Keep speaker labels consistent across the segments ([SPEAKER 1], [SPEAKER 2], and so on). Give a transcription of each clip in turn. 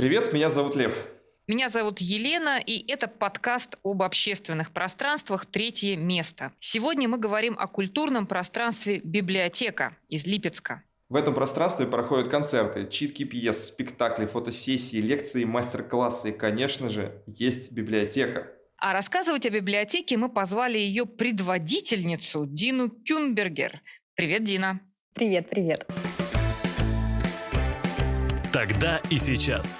[SPEAKER 1] Привет, меня зовут Лев.
[SPEAKER 2] Меня зовут Елена, и это подкаст об общественных пространствах «Третье место». Сегодня мы говорим о культурном пространстве «Библиотека» из Липецка.
[SPEAKER 1] В этом пространстве проходят концерты, читки пьес, спектакли, фотосессии, лекции, мастер-классы и, конечно же, есть библиотека.
[SPEAKER 2] А рассказывать о библиотеке мы позвали ее предводительницу Дину Кюнбергер. Привет, Дина.
[SPEAKER 3] Привет, привет.
[SPEAKER 4] Тогда и сейчас.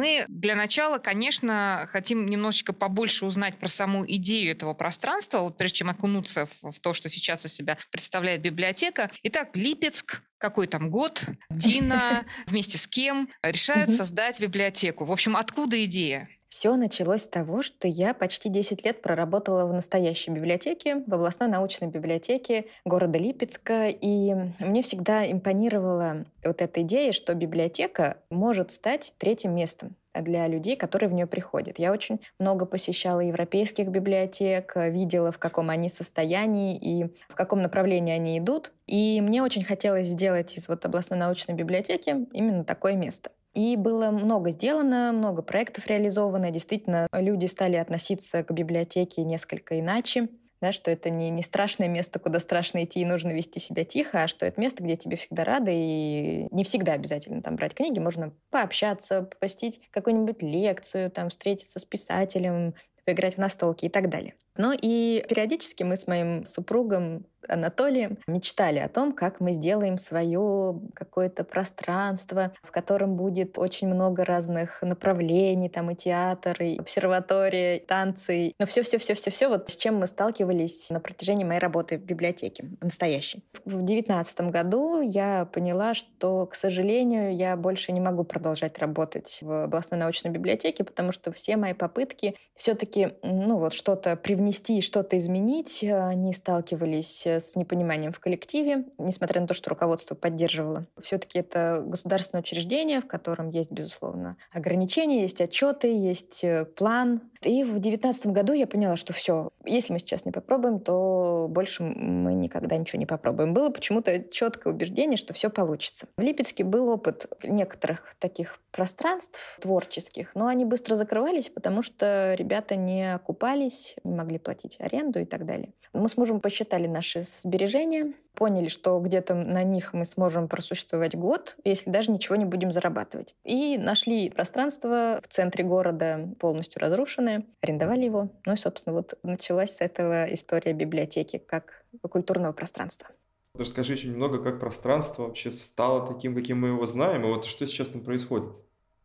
[SPEAKER 2] Мы для начала, конечно, хотим немножечко побольше узнать про саму идею этого пространства, вот прежде чем окунуться в, в то, что сейчас из себя представляет библиотека. Итак, Липецк, какой там год, Дина вместе с кем решают создать библиотеку. В общем, откуда идея?
[SPEAKER 3] Все началось с того, что я почти 10 лет проработала в настоящей библиотеке, в областной научной библиотеке города Липецка, и мне всегда импонировала вот эта идея, что библиотека может стать третьим местом для людей, которые в нее приходят. Я очень много посещала европейских библиотек, видела, в каком они состоянии и в каком направлении они идут. И мне очень хотелось сделать из вот областной научной библиотеки именно такое место. И было много сделано, много проектов реализовано. Действительно, люди стали относиться к библиотеке несколько иначе. Да, что это не, не страшное место, куда страшно идти и нужно вести себя тихо, а что это место, где тебе всегда рады, и не всегда обязательно там брать книги, можно пообщаться, посетить какую-нибудь лекцию, там, встретиться с писателем, поиграть в настолки и так далее. Ну и периодически мы с моим супругом Анатолием мечтали о том, как мы сделаем свое какое-то пространство, в котором будет очень много разных направлений, там и театр, и обсерватория, и танцы. Но все-все-все-все-все, вот с чем мы сталкивались на протяжении моей работы в библиотеке, настоящей. В девятнадцатом году я поняла, что, к сожалению, я больше не могу продолжать работать в областной научной библиотеке, потому что все мои попытки все-таки, ну вот, что-то привнести внести и что-то изменить, они сталкивались э, с непониманием в коллективе, несмотря на то, что руководство поддерживало. Все-таки это государственное учреждение, в котором есть, безусловно, ограничения, есть отчеты, есть э, план. И в 2019 году я поняла, что все, если мы сейчас не попробуем, то больше мы никогда ничего не попробуем. Было почему-то четкое убеждение, что все получится. В Липецке был опыт некоторых таких пространств творческих, но они быстро закрывались, потому что ребята не окупались, не могли платить аренду и так далее. Мы с мужем посчитали наши сбережения, поняли, что где-то на них мы сможем просуществовать год, если даже ничего не будем зарабатывать. И нашли пространство в центре города, полностью разрушенное, арендовали его. Ну и, собственно, вот началась с этого история библиотеки как культурного пространства.
[SPEAKER 1] Расскажи еще немного, как пространство вообще стало таким, каким мы его знаем, и вот что сейчас там происходит.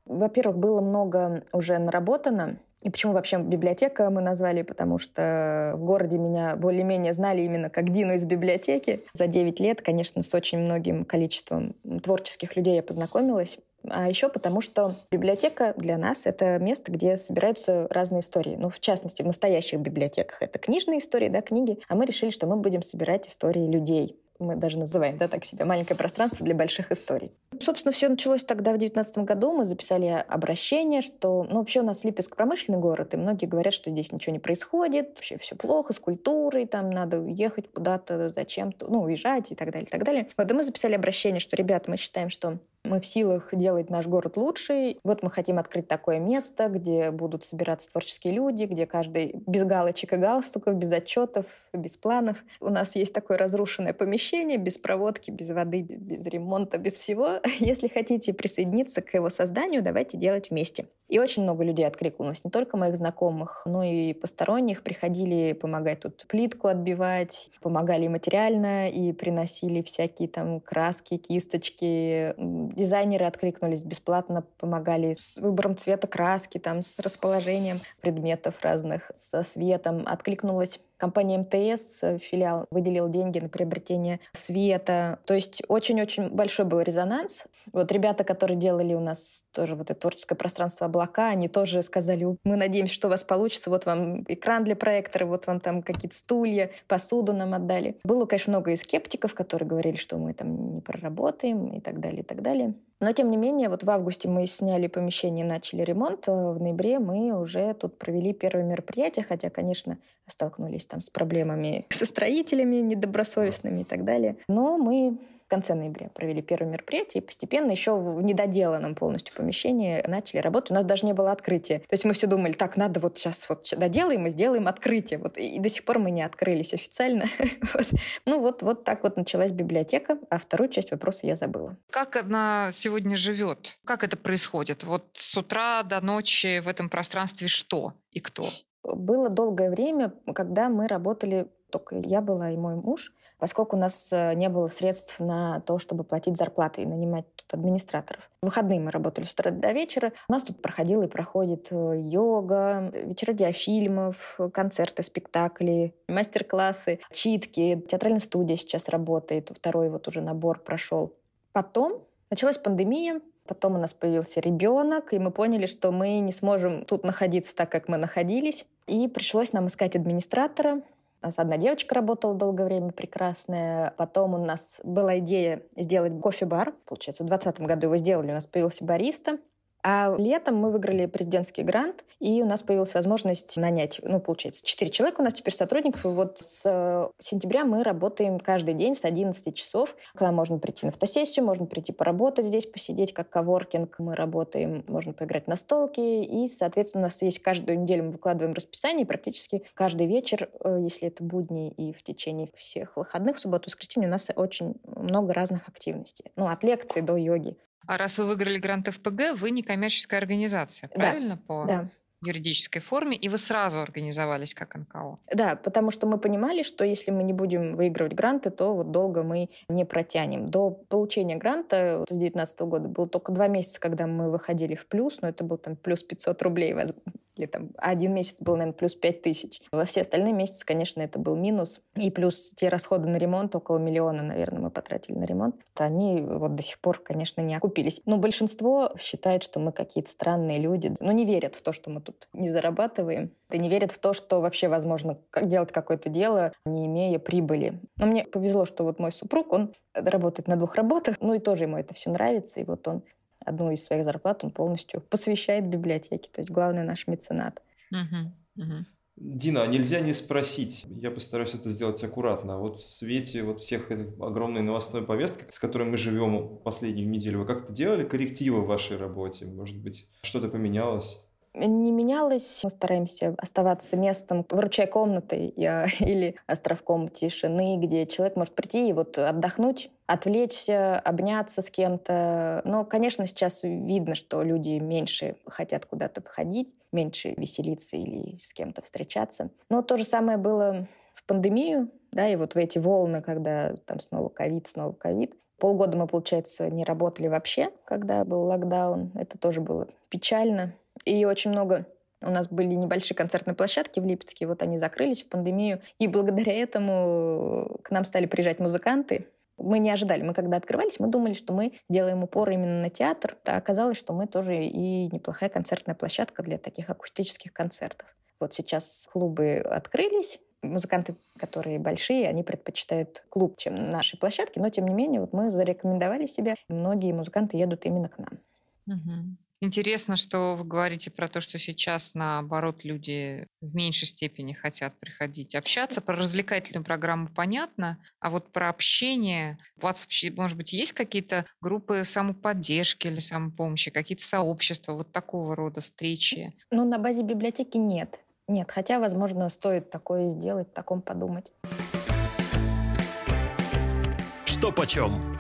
[SPEAKER 3] Во-первых, было много уже наработано. И почему вообще библиотека мы назвали? Потому что в городе меня более-менее знали именно как Дину из библиотеки. За 9 лет, конечно, с очень многим количеством творческих людей я познакомилась. А еще потому, что библиотека для нас — это место, где собираются разные истории. Ну, в частности, в настоящих библиотеках это книжные истории, да, книги. А мы решили, что мы будем собирать истории людей мы даже называем, да, так себя, маленькое пространство для больших историй. Собственно, все началось тогда, в 2019 году. Мы записали обращение, что, ну, вообще у нас Липецк промышленный город, и многие говорят, что здесь ничего не происходит, вообще все плохо с культурой, там надо уехать куда-то, зачем-то, ну, уезжать и так далее, и так далее. Вот и мы записали обращение, что, ребят, мы считаем, что мы в силах делать наш город лучше. Вот мы хотим открыть такое место, где будут собираться творческие люди, где каждый без галочек и галстуков, без отчетов, без планов. У нас есть такое разрушенное помещение, без проводки, без воды, без ремонта, без всего. Если хотите присоединиться к его созданию, давайте делать вместе. И очень много людей откликнулось, не только моих знакомых, но и посторонних. Приходили помогать тут плитку отбивать, помогали материально, и приносили всякие там краски, кисточки, Дизайнеры откликнулись бесплатно, помогали с выбором цвета краски, там, с расположением предметов разных, со светом. Откликнулась Компания МТС, э, филиал, выделил деньги на приобретение света. То есть очень-очень большой был резонанс. Вот ребята, которые делали у нас тоже вот это творческое пространство облака, они тоже сказали, мы надеемся, что у вас получится. Вот вам экран для проектора, вот вам там какие-то стулья, посуду нам отдали. Было, конечно, много и скептиков, которые говорили, что мы там не проработаем и так далее, и так далее. Но, тем не менее, вот в августе мы сняли помещение, начали ремонт. А в ноябре мы уже тут провели первое мероприятие, хотя, конечно, столкнулись там с проблемами со строителями недобросовестными и так далее. Но мы В конце ноября провели первое мероприятие, и постепенно еще в недоделанном полностью помещении начали работать. У нас даже не было открытия. То есть мы все думали, так, надо вот сейчас вот доделаем и сделаем открытие. Вот, и до сих пор мы не открылись официально. вот. Ну вот, вот так вот началась библиотека, а вторую часть вопроса я забыла.
[SPEAKER 2] Как она сегодня живет? Как это происходит? Вот с утра до ночи в этом пространстве что и кто?
[SPEAKER 3] Было долгое время, когда мы работали, только я была и мой муж, поскольку у нас э, не было средств на то, чтобы платить зарплаты и нанимать тут администраторов. В выходные мы работали с утра до вечера. У нас тут проходила и проходит э, йога, вечера диафильмов, концерты, спектакли, мастер-классы, читки. Театральная студия сейчас работает, второй вот уже набор прошел. Потом началась пандемия, Потом у нас появился ребенок, и мы поняли, что мы не сможем тут находиться так, как мы находились. И пришлось нам искать администратора. Нас одна девочка работала долгое время, прекрасная. Потом у нас была идея сделать кофе-бар. Получается, в 2020 году его сделали, у нас появился бариста. А летом мы выиграли президентский грант, и у нас появилась возможность нанять, ну, получается, 4 человека у нас теперь сотрудников. И вот с э, сентября мы работаем каждый день с 11 часов. К нам можно прийти на фотосессию, можно прийти поработать здесь, посидеть как коворкинг. Мы работаем, можно поиграть на столке. И, соответственно, у нас есть каждую неделю мы выкладываем расписание, и практически каждый вечер, э, если это будни и в течение всех выходных, субботу, воскресенье, у нас очень много разных активностей. Ну, от лекции до йоги.
[SPEAKER 2] А раз вы выиграли грант ФПГ, вы не коммерческая организация, правильно?
[SPEAKER 3] Да,
[SPEAKER 2] по
[SPEAKER 3] да.
[SPEAKER 2] юридической форме, и вы сразу организовались как НКО.
[SPEAKER 3] Да, потому что мы понимали, что если мы не будем выигрывать гранты, то вот долго мы не протянем. До получения гранта вот с 2019 года было только два месяца, когда мы выходили в плюс, но это был там плюс 500 рублей или там один месяц был, наверное, плюс 5 тысяч. Во все остальные месяцы, конечно, это был минус. И плюс те расходы на ремонт, около миллиона, наверное, мы потратили на ремонт, они вот до сих пор, конечно, не окупились. Но большинство считает, что мы какие-то странные люди, но не верят в то, что мы тут не зарабатываем. И не верят в то, что вообще возможно делать какое-то дело, не имея прибыли. Но мне повезло, что вот мой супруг, он работает на двух работах, ну и тоже ему это все нравится, и вот он одну из своих зарплат он полностью посвящает библиотеке. То есть главный наш меценат.
[SPEAKER 2] Угу, угу.
[SPEAKER 1] Дина, а нельзя не спросить, я постараюсь это сделать аккуратно. Вот в свете вот всех огромной новостной повестки, с которой мы живем последнюю неделю, вы как-то делали коррективы в вашей работе? Может быть, что-то поменялось?
[SPEAKER 3] Не менялось. Мы стараемся оставаться местом, выручая комнатой или островком тишины, где человек может прийти и вот отдохнуть, отвлечься, обняться с кем-то. Но, конечно, сейчас видно, что люди меньше хотят куда-то походить, меньше веселиться или с кем-то встречаться. Но то же самое было в пандемию, да, и вот в эти волны, когда там снова ковид, снова ковид. Полгода мы, получается, не работали вообще, когда был локдаун. Это тоже было печально. И очень много у нас были небольшие концертные площадки в Липецке, вот они закрылись в пандемию. И благодаря этому к нам стали приезжать музыканты. Мы не ожидали, мы когда открывались, мы думали, что мы сделаем упор именно на театр, а оказалось, что мы тоже и неплохая концертная площадка для таких акустических концертов. Вот сейчас клубы открылись, музыканты, которые большие, они предпочитают клуб, чем наши площадки, но тем не менее вот мы зарекомендовали себя, многие музыканты едут именно к нам.
[SPEAKER 2] Угу. Интересно, что вы говорите про то, что сейчас, наоборот, люди в меньшей степени хотят приходить общаться. Про развлекательную программу понятно, а вот про общение... У вас вообще, может быть, есть какие-то группы самоподдержки или самопомощи, какие-то сообщества, вот такого рода встречи?
[SPEAKER 3] Ну, на базе библиотеки нет. Нет, хотя, возможно, стоит такое сделать, таком подумать.
[SPEAKER 4] Что почем?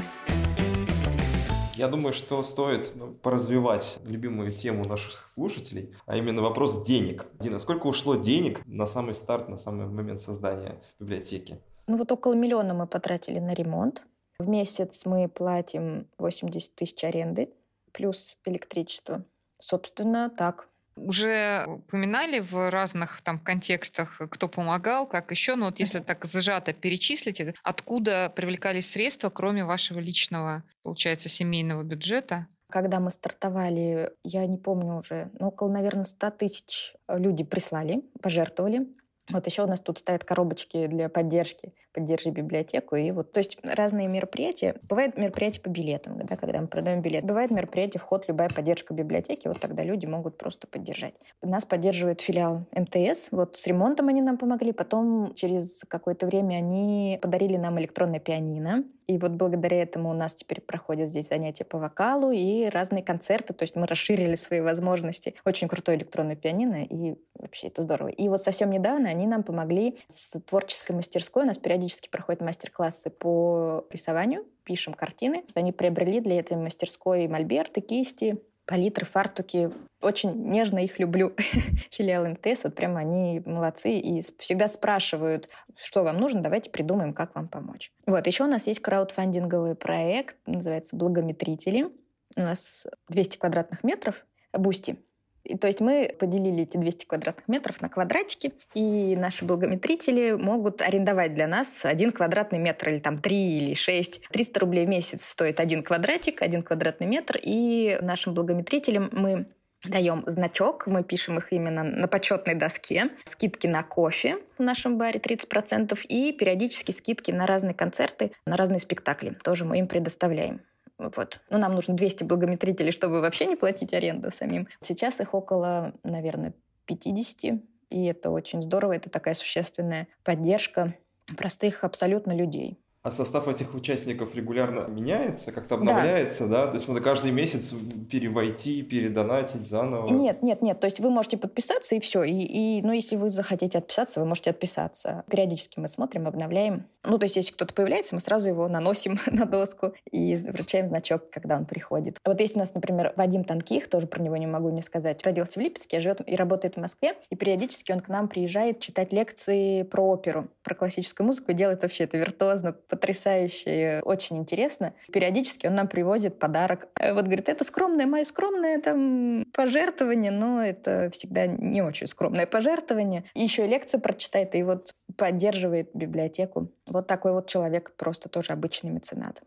[SPEAKER 1] Я думаю, что стоит ну, поразвивать любимую тему наших слушателей, а именно вопрос денег. Дина, сколько ушло денег на самый старт, на самый момент создания библиотеки?
[SPEAKER 3] Ну вот около миллиона мы потратили на ремонт. В месяц мы платим 80 тысяч аренды плюс электричество. Собственно, так.
[SPEAKER 2] Уже упоминали в разных там контекстах, кто помогал, как еще, но вот если так сжато перечислить, откуда привлекались средства, кроме вашего личного, получается, семейного бюджета?
[SPEAKER 3] Когда мы стартовали, я не помню уже, ну, около, наверное, 100 тысяч люди прислали, пожертвовали. Вот еще у нас тут стоят коробочки для поддержки, поддержи библиотеку. И вот, то есть разные мероприятия. Бывают мероприятия по билетам, да, когда мы продаем билет. Бывает мероприятие, вход, любая поддержка библиотеки. Вот тогда люди могут просто поддержать. Нас поддерживает филиал МТС. Вот с ремонтом они нам помогли. Потом через какое-то время они подарили нам электронное пианино. И вот благодаря этому у нас теперь проходят здесь занятия по вокалу и разные концерты. То есть мы расширили свои возможности. Очень крутой электронное пианино, и вообще это здорово. И вот совсем недавно они нам помогли с творческой мастерской. У нас периодически проходят мастер-классы по рисованию, пишем картины. Они приобрели для этой мастерской мольберты, кисти, палитры, фартуки. Очень нежно их люблю. Филиал МТС, вот прямо они молодцы и всегда спрашивают, что вам нужно, давайте придумаем, как вам помочь. Вот, еще у нас есть краудфандинговый проект, называется «Благометрители». У нас 200 квадратных метров, Boosty. И, то есть мы поделили эти 200 квадратных метров на квадратики, и наши благометрители могут арендовать для нас один квадратный метр, или там три или шесть. 300 рублей в месяц стоит один квадратик, один квадратный метр, и нашим благометрителям мы даем значок, мы пишем их именно на почетной доске, скидки на кофе в нашем баре 30% и периодически скидки на разные концерты, на разные спектакли. Тоже мы им предоставляем. Вот. Ну, нам нужно 200 благометрителей, чтобы вообще не платить аренду самим. Сейчас их около, наверное, 50, и это очень здорово, это такая существенная поддержка простых абсолютно людей.
[SPEAKER 1] А состав этих участников регулярно меняется, как-то обновляется, да? да? То есть надо каждый месяц перевойти, передонатить заново?
[SPEAKER 3] Нет, нет, нет. То есть вы можете подписаться и все. И, и, ну, если вы захотите отписаться, вы можете отписаться. Периодически мы смотрим, обновляем. Ну, то есть если кто-то появляется, мы сразу его наносим на доску и вручаем значок, когда он приходит. Вот есть у нас, например, Вадим Танких, тоже про него не могу не сказать. Родился в Липецке, живет и работает в Москве. И периодически он к нам приезжает читать лекции про оперу, про классическую музыку. И делает вообще это виртуозно, потрясающе, очень интересно. Периодически он нам привозит подарок. Э, вот говорит, это скромное, мое скромное там пожертвование, но это всегда не очень скромное пожертвование. И еще лекцию прочитает, и вот поддерживает библиотеку. Вот такой вот человек, просто тоже обычный меценат.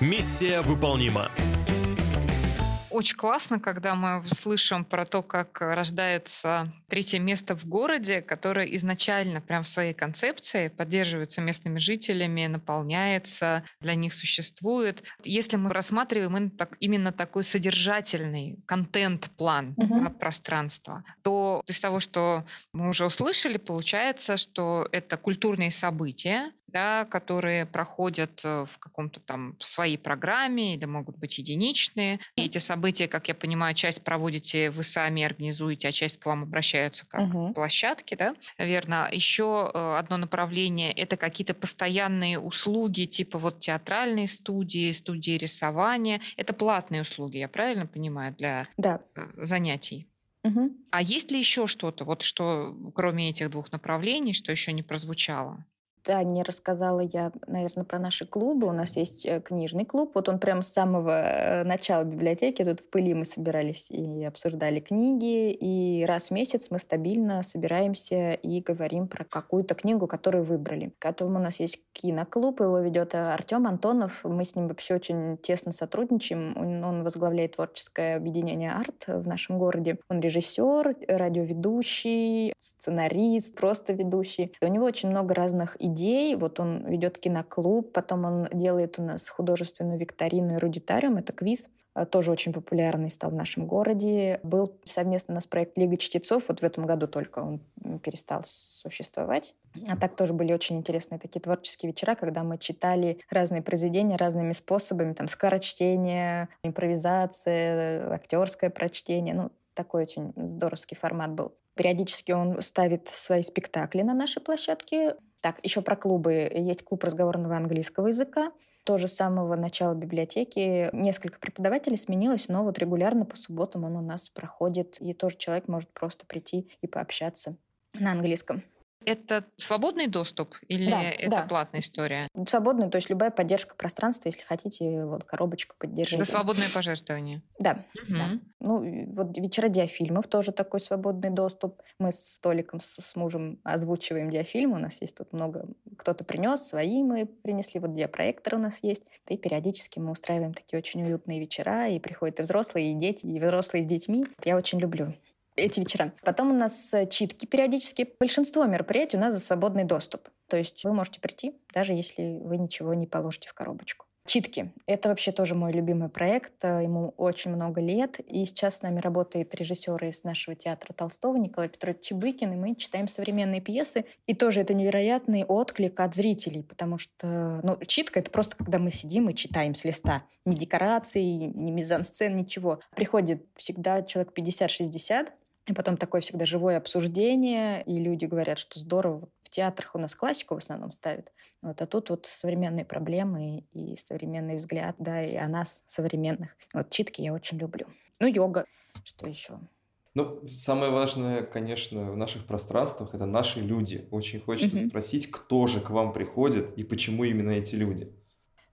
[SPEAKER 4] Миссия выполнима.
[SPEAKER 2] Очень классно, когда мы слышим про то, как рождается третье место в городе, которое изначально прям в своей концепции поддерживается местными жителями, наполняется, для них существует. Если мы рассматриваем именно такой содержательный контент-план угу. пространства, то из того, что мы уже услышали, получается, что это культурные события, да, которые проходят э, в каком-то там своей программе или могут быть единичные. И эти события, как я понимаю, часть проводите вы сами организуете, а часть к вам обращаются как угу. площадки, да, верно. Еще э, одно направление – это какие-то постоянные услуги, типа вот театральные студии, студии рисования. Это платные услуги, я правильно понимаю, для да. Э, занятий? Угу. А есть ли еще что-то, вот что кроме этих двух направлений, что еще не прозвучало?
[SPEAKER 3] Да, не рассказала я, наверное, про наши клубы. У нас есть э, книжный клуб. Вот он прям с самого э, начала библиотеки. Тут в пыли мы собирались и обсуждали книги. И раз в месяц мы стабильно собираемся и говорим про какую-то книгу, которую выбрали. Потом у нас есть киноклуб. Его ведет э, Артем Антонов. Мы с ним вообще очень тесно сотрудничаем. Он возглавляет творческое объединение «Арт» в нашем городе. Он режиссер, радиоведущий, сценарист, просто ведущий. И у него очень много разных идей идей. Вот он ведет киноклуб, потом он делает у нас художественную викторину «Эрудитариум», это квиз, э, тоже очень популярный стал в нашем городе. Был совместно у нас проект «Лига чтецов», вот в этом году только он перестал существовать. А так тоже были очень интересные такие творческие вечера, когда мы читали разные произведения разными способами, там скорочтение, импровизация, актерское прочтение. Ну, такой очень здоровский формат был. Периодически он ставит свои спектакли на нашей площадке. Так, еще про клубы. Есть клуб разговорного английского языка. Тоже с самого начала библиотеки несколько преподавателей сменилось, но вот регулярно по субботам он у нас проходит, и тоже человек может просто прийти и пообщаться на английском.
[SPEAKER 2] Это свободный доступ или да, это да. платная история?
[SPEAKER 3] Свободный, то есть любая поддержка пространства, если хотите, вот коробочку поддержите.
[SPEAKER 2] Это свободное пожертвование?
[SPEAKER 3] Да. Угу. да. Ну, вот вечера диафильмов тоже такой свободный доступ. Мы с столиком с, с мужем озвучиваем диафильмы, у нас есть тут много, кто-то принес, свои мы принесли, вот диапроектор у нас есть. И периодически мы устраиваем такие очень уютные вечера, и приходят и взрослые, и дети, и взрослые с детьми. Я очень люблю эти вечера. Потом у нас э, читки периодически. Большинство мероприятий у нас за свободный доступ. То есть вы можете прийти, даже если вы ничего не положите в коробочку. Читки. Это вообще тоже мой любимый проект. Ему очень много лет. И сейчас с нами работает режиссер из нашего театра Толстого Николай Петрович Чебыкин, и мы читаем современные пьесы. И тоже это невероятный отклик от зрителей, потому что ну, читка — это просто когда мы сидим и читаем с листа. Ни декораций, ни мизансцен, ничего. Приходит всегда человек 50-60, и потом такое всегда живое обсуждение, и люди говорят, что здорово, в театрах у нас классику в основном ставят, вот, а тут вот современные проблемы и современный взгляд, да, и о нас современных. Вот читки я очень люблю. Ну, йога, что еще?
[SPEAKER 1] Ну, самое важное, конечно, в наших пространствах это наши люди. Очень хочется mm-hmm. спросить, кто же к вам приходит и почему именно эти люди.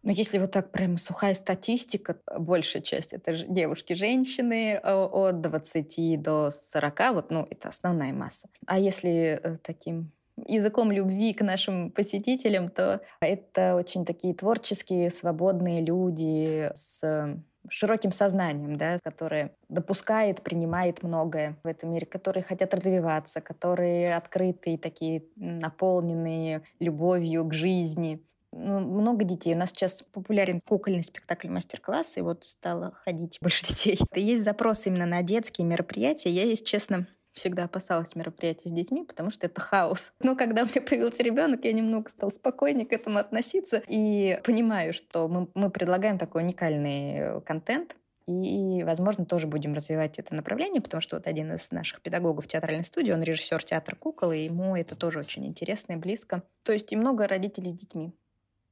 [SPEAKER 3] Но если вот так прям сухая статистика, большая часть это же девушки, женщины э, от 20 до 40, вот, ну, это основная масса. А если э, таким языком любви к нашим посетителям, то это очень такие творческие, свободные люди с широким сознанием, да, которые допускает, принимает многое в этом мире, которые хотят развиваться, которые открытые, такие наполненные любовью к жизни. Много детей. У нас сейчас популярен кукольный спектакль мастер-класс, и вот стало ходить больше детей. Есть запрос именно на детские мероприятия. Я, если честно, всегда опасалась мероприятий с детьми, потому что это хаос. Но когда у меня появился ребенок, я немного стал спокойнее к этому относиться и понимаю, что мы, мы предлагаем такой уникальный контент, и, возможно, тоже будем развивать это направление, потому что вот один из наших педагогов театральной студии, он режиссер театра кукол, и ему это тоже очень интересно и близко. То есть и много родителей с детьми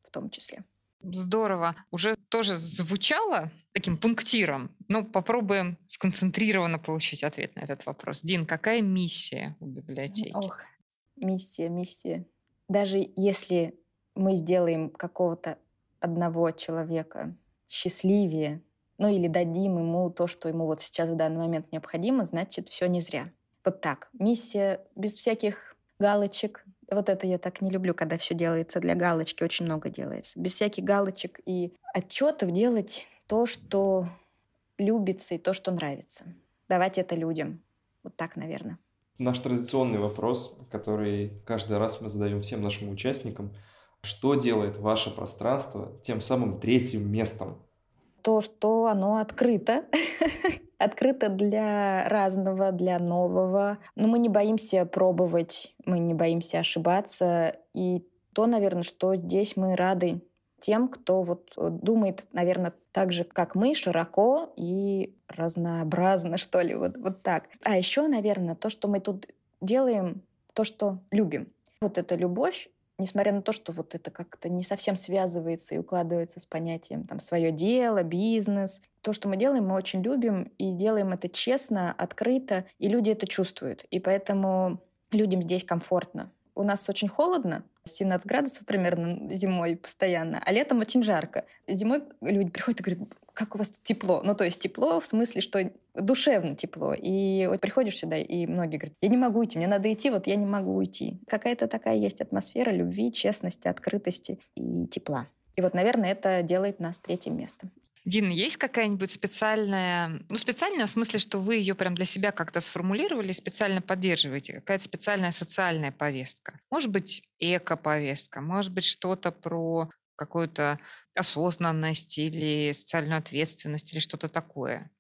[SPEAKER 3] в том числе.
[SPEAKER 2] Здорово. Уже тоже звучало таким пунктиром. Ну, попробуем сконцентрированно получить ответ на этот вопрос. Дин, какая миссия у библиотеки?
[SPEAKER 3] Ох, миссия, миссия. Даже если мы сделаем какого-то одного человека счастливее, ну или дадим ему то, что ему вот сейчас в данный момент необходимо, значит, все не зря. Вот так. Миссия без всяких галочек, вот это я так не люблю, когда все делается для галочки, очень много делается. Без всяких галочек и отчетов делать то, что любится и то, что нравится. Давать это людям. Вот так, наверное.
[SPEAKER 1] Наш традиционный вопрос, который каждый раз мы задаем всем нашим участникам. Что делает ваше пространство тем самым третьим местом?
[SPEAKER 3] То, что оно открыто открыто для разного, для нового. Но мы не боимся пробовать, мы не боимся ошибаться. И то, наверное, что здесь мы рады тем, кто вот э, думает, наверное, так же, как мы, широко и разнообразно, что ли, вот, вот так. А еще, наверное, то, что мы тут делаем, то, что любим. Вот эта любовь, несмотря на то, что вот это как-то не совсем связывается и укладывается с понятием там свое дело, бизнес, то, что мы делаем, мы очень любим и делаем это честно, открыто, и люди это чувствуют. И поэтому людям здесь комфортно. У нас очень холодно, 17 градусов примерно зимой постоянно, а летом очень жарко. Зимой люди приходят и говорят, как у вас тут тепло? Ну, то есть тепло в смысле, что душевно тепло. И вот приходишь сюда, и многие говорят, я не могу идти, мне надо идти, вот я не могу уйти. Какая-то такая есть атмосфера любви, честности, открытости и тепла. И вот, наверное, это делает нас третьим местом.
[SPEAKER 2] Дина, есть какая-нибудь специальная, ну, специальная в смысле, что вы ее прям для себя как-то сформулировали, специально поддерживаете? Какая-то специальная социальная повестка? Может быть, эко-повестка, может быть, что-то про какую-то осознанность или социальную ответственность или что-то такое.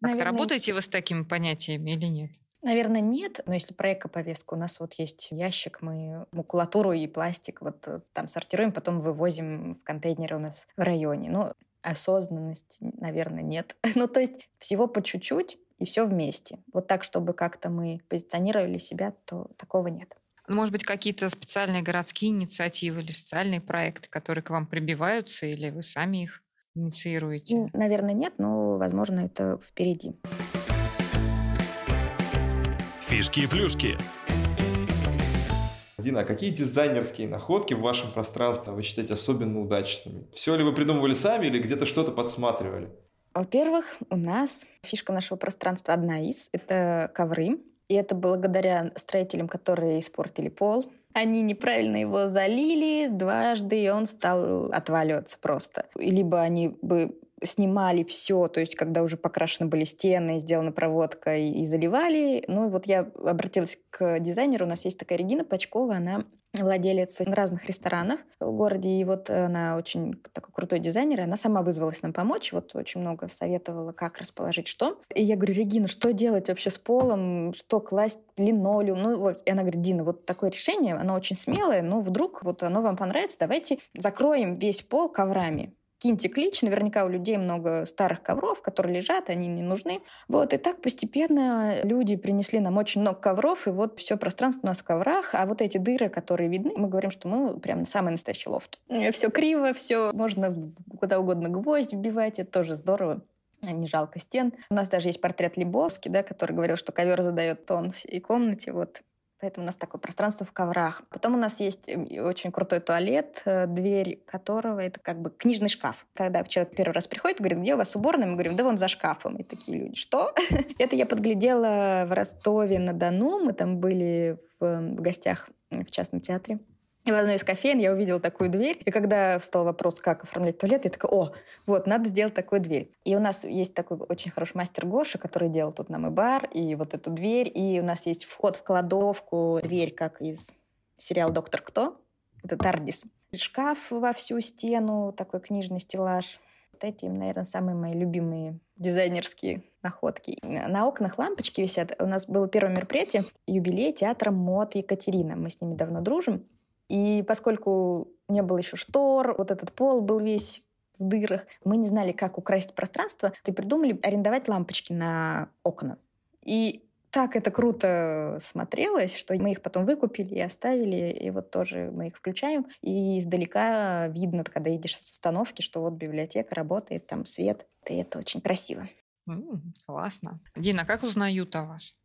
[SPEAKER 2] Как-то работаете вы с такими понятиями или нет?
[SPEAKER 3] Наверное, нет. Но если про эко-повестку, у нас вот есть ящик, мы макулатуру и пластик вот э, там сортируем, потом вывозим в контейнеры у нас в районе. Ну, осознанность, наверное, нет. ну, то есть всего по чуть-чуть и все вместе. Вот так, чтобы как-то мы позиционировали себя, то такого нет.
[SPEAKER 2] Ну, может быть, какие-то специальные городские инициативы или социальные проекты, которые к вам прибиваются, или вы сами их инициируете?
[SPEAKER 3] Наверное, нет, но, возможно, это впереди.
[SPEAKER 4] Фишки и плюшки.
[SPEAKER 1] Дина, а какие дизайнерские находки в вашем пространстве вы считаете особенно удачными? Все ли вы придумывали сами или где-то что-то подсматривали?
[SPEAKER 3] Во-первых, у нас фишка нашего пространства одна из — это ковры. И это благодаря строителям, которые испортили пол. Они неправильно его залили дважды, и он стал отваливаться просто. Либо они бы снимали все, то есть когда уже покрашены были стены, сделана проводка и, и заливали. Ну и вот я обратилась к дизайнеру, у нас есть такая Регина Пачкова, она владелец разных ресторанов в городе, и вот она очень такой крутой дизайнер, и она сама вызвалась нам помочь, вот очень много советовала, как расположить что. И я говорю, Регина, что делать вообще с полом, что класть, линолеум, ну вот. И она говорит, Дина, вот такое решение, оно очень смелое, но вдруг вот оно вам понравится, давайте закроем весь пол коврами киньте клич, наверняка у людей много старых ковров, которые лежат, они не нужны. Вот, и так постепенно люди принесли нам очень много ковров, и вот все пространство у нас в коврах, а вот эти дыры, которые видны, мы говорим, что мы прям самый настоящий лофт. Все криво, все можно куда угодно гвоздь вбивать, это тоже здорово не жалко стен. У нас даже есть портрет Лебовский, да, который говорил, что ковер задает тон всей комнате. Вот Поэтому у нас такое пространство в коврах. Потом у нас есть эм, очень крутой туалет, э, дверь которого это как бы книжный шкаф. Когда человек первый раз приходит, говорит, где у вас уборная? Мы говорим, да вон за шкафом. И такие люди, что? это я подглядела в Ростове-на-Дону. Мы там были в, в гостях в частном театре. И в одной из кофеин я увидела такую дверь. И когда встал вопрос, как оформлять туалет, я такая, о, вот, надо сделать такую дверь. И у нас есть такой очень хороший мастер Гоша, который делал тут нам и бар, и вот эту дверь. И у нас есть вход в кладовку, дверь, как из сериала «Доктор Кто». Это Тардис. Шкаф во всю стену, такой книжный стеллаж. Вот эти, наверное, самые мои любимые дизайнерские находки. На окнах лампочки висят. У нас было первое мероприятие, юбилей театра МОД Екатерина. Мы с ними давно дружим. И поскольку не было еще штор, вот этот пол был весь в дырах, мы не знали, как украсть пространство, то придумали арендовать лампочки на окна. И так это круто смотрелось, что мы их потом выкупили и оставили, и вот тоже мы их включаем. И издалека видно, когда едешь с остановки, что вот библиотека работает, там свет, и это очень красиво.
[SPEAKER 2] Mm, классно. Дина, как узнают о вас?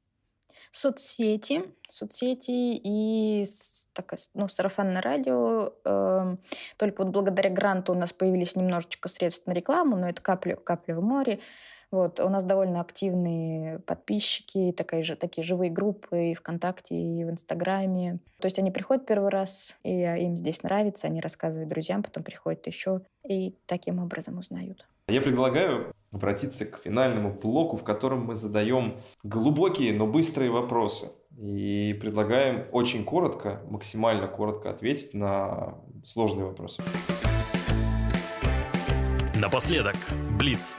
[SPEAKER 3] Соцсети, соцсети и так, ну, сарафанное радио. Э, только вот благодаря гранту у нас появились немножечко средств на рекламу, но это капля, капля в море. Вот, у нас довольно активные подписчики, такая же, такие живые группы и ВКонтакте, и в Инстаграме. То есть они приходят первый раз, и им здесь нравится, они рассказывают друзьям, потом приходят еще, и таким образом узнают.
[SPEAKER 1] Я предлагаю обратиться к финальному блоку, в котором мы задаем глубокие, но быстрые вопросы. И предлагаем очень коротко, максимально коротко ответить на сложные вопросы.
[SPEAKER 4] Напоследок, Блиц.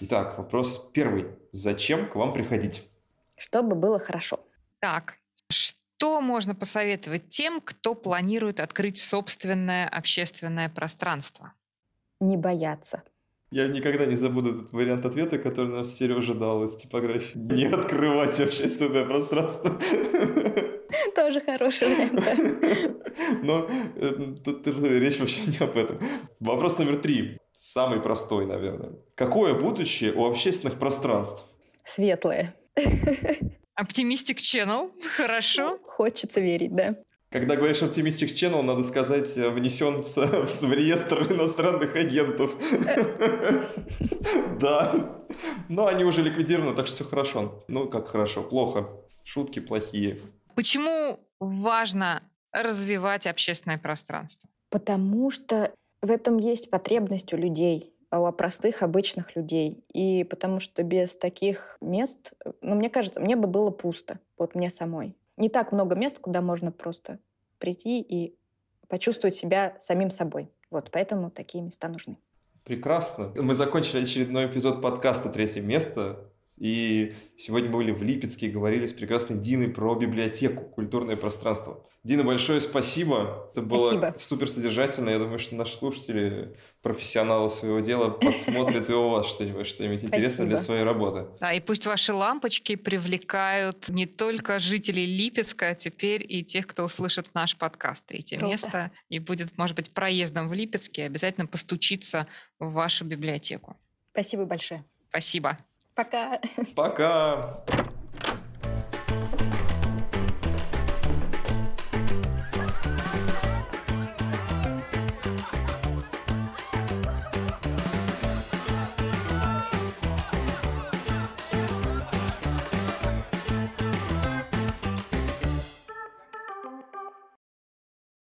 [SPEAKER 1] Итак, вопрос первый. Зачем к вам приходить?
[SPEAKER 3] Чтобы было хорошо.
[SPEAKER 2] Так, что можно посоветовать тем, кто планирует открыть собственное общественное пространство?
[SPEAKER 3] Не бояться.
[SPEAKER 1] Я никогда не забуду этот вариант ответа, который нам Сережа дал из типографии. Не открывать общественное пространство.
[SPEAKER 3] Тоже хороший вариант.
[SPEAKER 1] Но э, тут речь вообще не об этом. Вопрос номер три. Самый простой, наверное. Какое будущее у общественных пространств?
[SPEAKER 3] Светлое.
[SPEAKER 2] Оптимистик Channel. Хорошо.
[SPEAKER 3] Хочется верить, да.
[SPEAKER 1] Когда говоришь Optimistic Channel, надо сказать, э, внесен в, в, в реестр иностранных агентов. Да. Но они уже ликвидированы, так что все хорошо. Ну, как хорошо, плохо. Шутки плохие.
[SPEAKER 2] Почему важно развивать общественное пространство?
[SPEAKER 3] Потому что в этом есть потребность у людей у простых, обычных людей. И потому что без таких мест, ну, мне кажется, мне бы было пусто, вот мне самой не так много мест, куда можно просто прийти и почувствовать себя самим собой. Вот, поэтому такие места нужны.
[SPEAKER 1] Прекрасно. Мы закончили очередной эпизод подкаста «Третье место». И сегодня мы были в Липецке и говорили с прекрасной Диной про библиотеку, культурное пространство. Дина, большое спасибо. Это спасибо. было супер содержательно. Я думаю, что наши слушатели, профессионалы своего дела, подсмотрят и у вас что-нибудь, что-нибудь интересное для своей работы.
[SPEAKER 2] Да, и пусть ваши лампочки привлекают не только жителей Липецка, а теперь и тех, кто услышит наш подкаст «Третье Круто. место» и будет, может быть, проездом в Липецке, обязательно постучиться в вашу библиотеку.
[SPEAKER 3] Спасибо большое.
[SPEAKER 2] Спасибо.
[SPEAKER 3] Пока.
[SPEAKER 1] Пока.